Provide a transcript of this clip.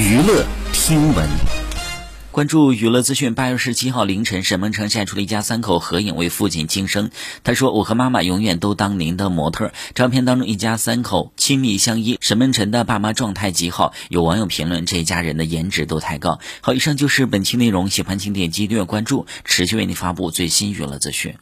娱乐听闻，关注娱乐资讯。八月十七号凌晨，沈梦辰晒出了一家三口合影为父亲庆生。他说：“我和妈妈永远都当您的模特。”照片当中，一家三口亲密相依。沈梦辰的爸妈状态极好，有网友评论：“这一家人的颜值都太高。”好，以上就是本期内容，喜欢请点击订阅关注，持续为您发布最新娱乐资讯。